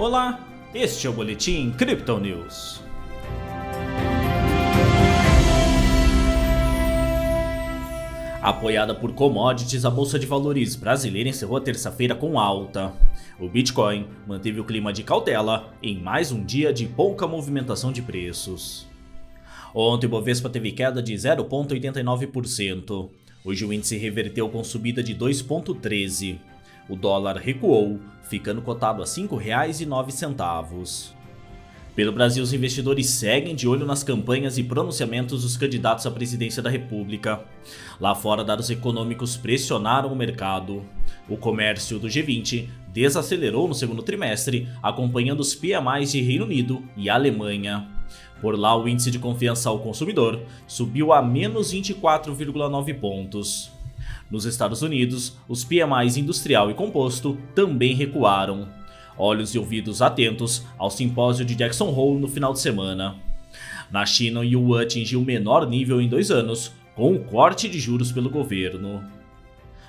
Olá, este é o Boletim Crypto News. Apoiada por commodities, a Bolsa de Valores brasileira encerrou a terça-feira com alta. O Bitcoin manteve o clima de cautela em mais um dia de pouca movimentação de preços. Ontem o Bovespa teve queda de 0,89%. Hoje o índice reverteu com subida de 2,13%. O dólar recuou, ficando cotado a R$ 5,09. Pelo Brasil, os investidores seguem de olho nas campanhas e pronunciamentos dos candidatos à presidência da República. Lá fora, dados econômicos pressionaram o mercado. O comércio do G20 desacelerou no segundo trimestre, acompanhando os PMIs de Reino Unido e Alemanha. Por lá, o índice de confiança ao consumidor subiu a menos 24,9 pontos. Nos Estados Unidos, os PMIs industrial e composto também recuaram. Olhos e ouvidos atentos ao simpósio de Jackson Hole no final de semana. Na China, o yuan atingiu o menor nível em dois anos, com o corte de juros pelo governo.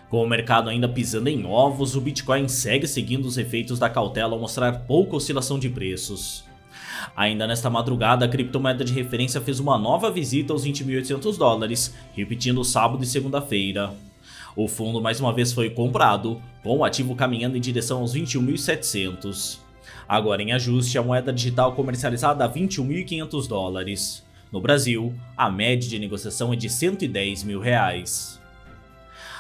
Com o mercado ainda pisando em ovos, o Bitcoin segue seguindo os efeitos da cautela ao mostrar pouca oscilação de preços. Ainda nesta madrugada, a criptomoeda de referência fez uma nova visita aos 20.800 dólares, repetindo sábado e segunda-feira. O fundo mais uma vez foi comprado, com o ativo caminhando em direção aos 21.700. Agora em ajuste, a moeda digital comercializada a 21.500 dólares. No Brasil, a média de negociação é de 110 mil reais.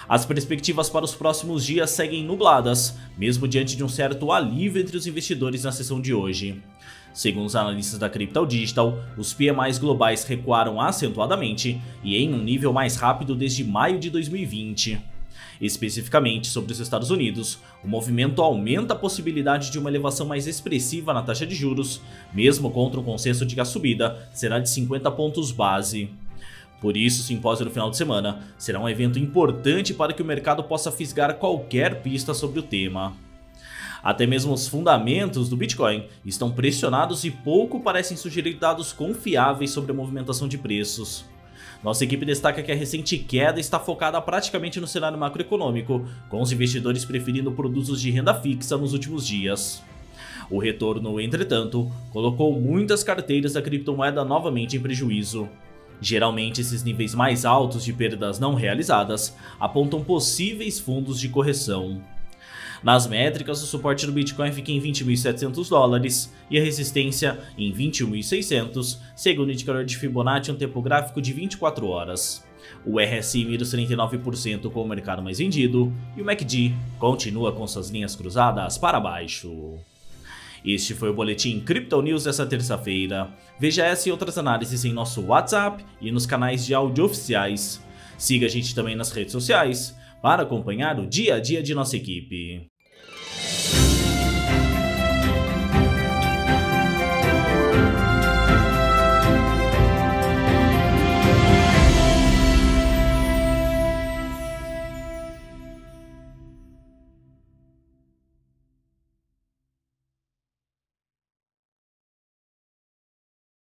As perspectivas para os próximos dias seguem nubladas, mesmo diante de um certo alívio entre os investidores na sessão de hoje. Segundo os analistas da Crypto Digital, os PMIs globais recuaram acentuadamente e em um nível mais rápido desde maio de 2020. Especificamente sobre os Estados Unidos, o movimento aumenta a possibilidade de uma elevação mais expressiva na taxa de juros, mesmo contra o consenso de que a subida será de 50 pontos base. Por isso, o simpósio no final de semana será um evento importante para que o mercado possa fisgar qualquer pista sobre o tema. Até mesmo os fundamentos do Bitcoin estão pressionados e pouco parecem sugerir dados confiáveis sobre a movimentação de preços. Nossa equipe destaca que a recente queda está focada praticamente no cenário macroeconômico, com os investidores preferindo produtos de renda fixa nos últimos dias. O retorno, entretanto, colocou muitas carteiras da criptomoeda novamente em prejuízo. Geralmente, esses níveis mais altos de perdas não realizadas apontam possíveis fundos de correção. Nas métricas, o suporte do Bitcoin fica em 20.700 dólares e a resistência em 21.600, segundo o indicador de Fibonacci um tempo gráfico de 24 horas. O RSI mira os 39% com o mercado mais vendido e o MACD continua com suas linhas cruzadas para baixo. Este foi o Boletim Crypto News dessa terça-feira. Veja essa e outras análises em nosso WhatsApp e nos canais de áudio oficiais. Siga a gente também nas redes sociais para acompanhar o dia a dia de nossa equipe.